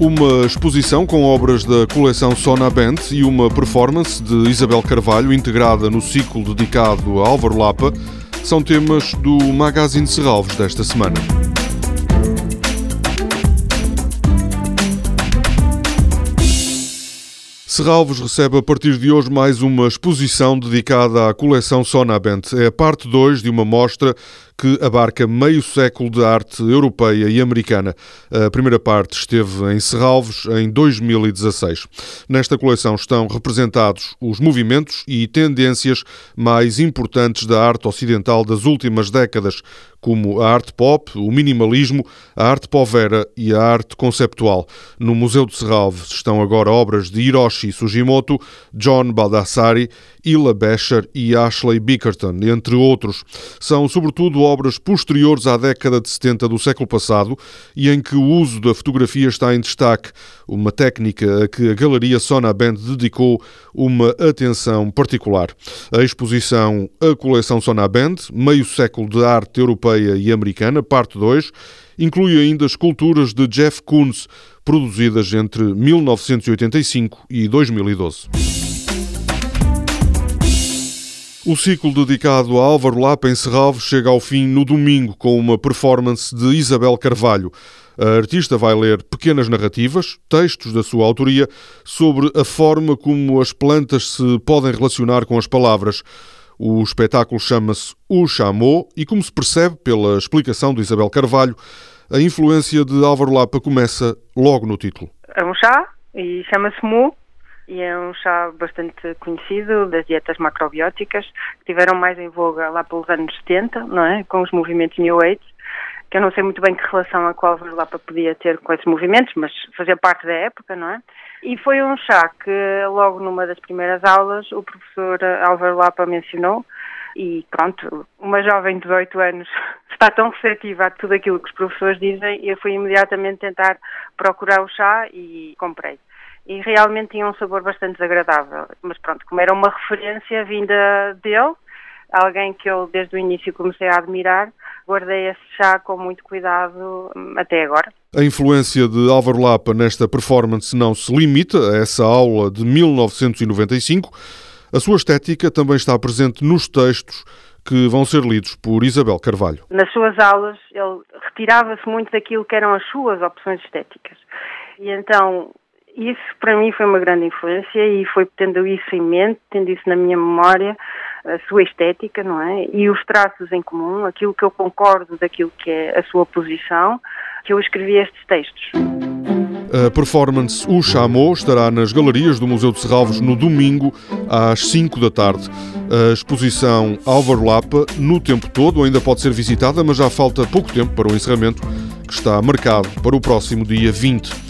uma exposição com obras da coleção Sona Band e uma performance de Isabel Carvalho integrada no ciclo dedicado a Álvaro Lapa são temas do Magazine Serralves desta semana. Serralves recebe a partir de hoje mais uma exposição dedicada à coleção Sonabent. É a parte 2 de uma mostra que abarca meio século de arte europeia e americana. A primeira parte esteve em Serralves em 2016. Nesta coleção estão representados os movimentos e tendências mais importantes da arte ocidental das últimas décadas, como a arte pop, o minimalismo, a arte povera e a arte conceptual. No Museu de Serralves estão agora obras de Hiroshi Sugimoto, John Baldassari, Ila Becher e Ashley Bickerton, entre outros. São, sobretudo, obras posteriores à década de 70 do século passado e em que o uso da fotografia está em destaque, uma técnica a que a Galeria Sona Band dedicou uma atenção particular. A exposição A Coleção Sona Band, Meio Século de Arte Europeia e Americana, parte 2, inclui ainda esculturas de Jeff Koons, produzidas entre 1985 e 2012. O ciclo dedicado a Álvaro Lapa em Serralves chega ao fim no domingo com uma performance de Isabel Carvalho. A artista vai ler pequenas narrativas, textos da sua autoria, sobre a forma como as plantas se podem relacionar com as palavras. O espetáculo chama-se O Chamou e, como se percebe pela explicação de Isabel Carvalho, a influência de Álvaro Lapa começa logo no título. É um chá e chama-se Mu e é um chá bastante conhecido das dietas macrobióticas, que tiveram mais em voga lá pelos anos 70, não é? Com os movimentos New Age, que eu não sei muito bem que relação a qual Lapa podia ter com esses movimentos, mas fazia parte da época, não é? E foi um chá que logo numa das primeiras aulas o professor Álvaro Lapa mencionou e pronto, uma jovem de 18 anos está tão receptiva a tudo aquilo que os professores dizem, eu fui imediatamente tentar procurar o chá e comprei e realmente tinha um sabor bastante desagradável. Mas pronto, como era uma referência vinda dele, alguém que eu desde o início comecei a admirar, guardei esse chá com muito cuidado hum, até agora. A influência de Álvaro Lapa nesta performance não se limita a essa aula de 1995. A sua estética também está presente nos textos que vão ser lidos por Isabel Carvalho. Nas suas aulas, ele retirava-se muito daquilo que eram as suas opções estéticas. E então isso para mim foi uma grande influência e foi tendo isso em mente, tendo isso na minha memória, a sua estética, não é? E os traços em comum, aquilo que eu concordo daquilo que é a sua posição, que eu escrevi estes textos. A performance O Chamou estará nas galerias do Museu de Serralves no domingo às 5 da tarde. A exposição Álvaro Lapa, no tempo todo, ainda pode ser visitada, mas já falta pouco tempo para o encerramento, que está marcado para o próximo dia 20.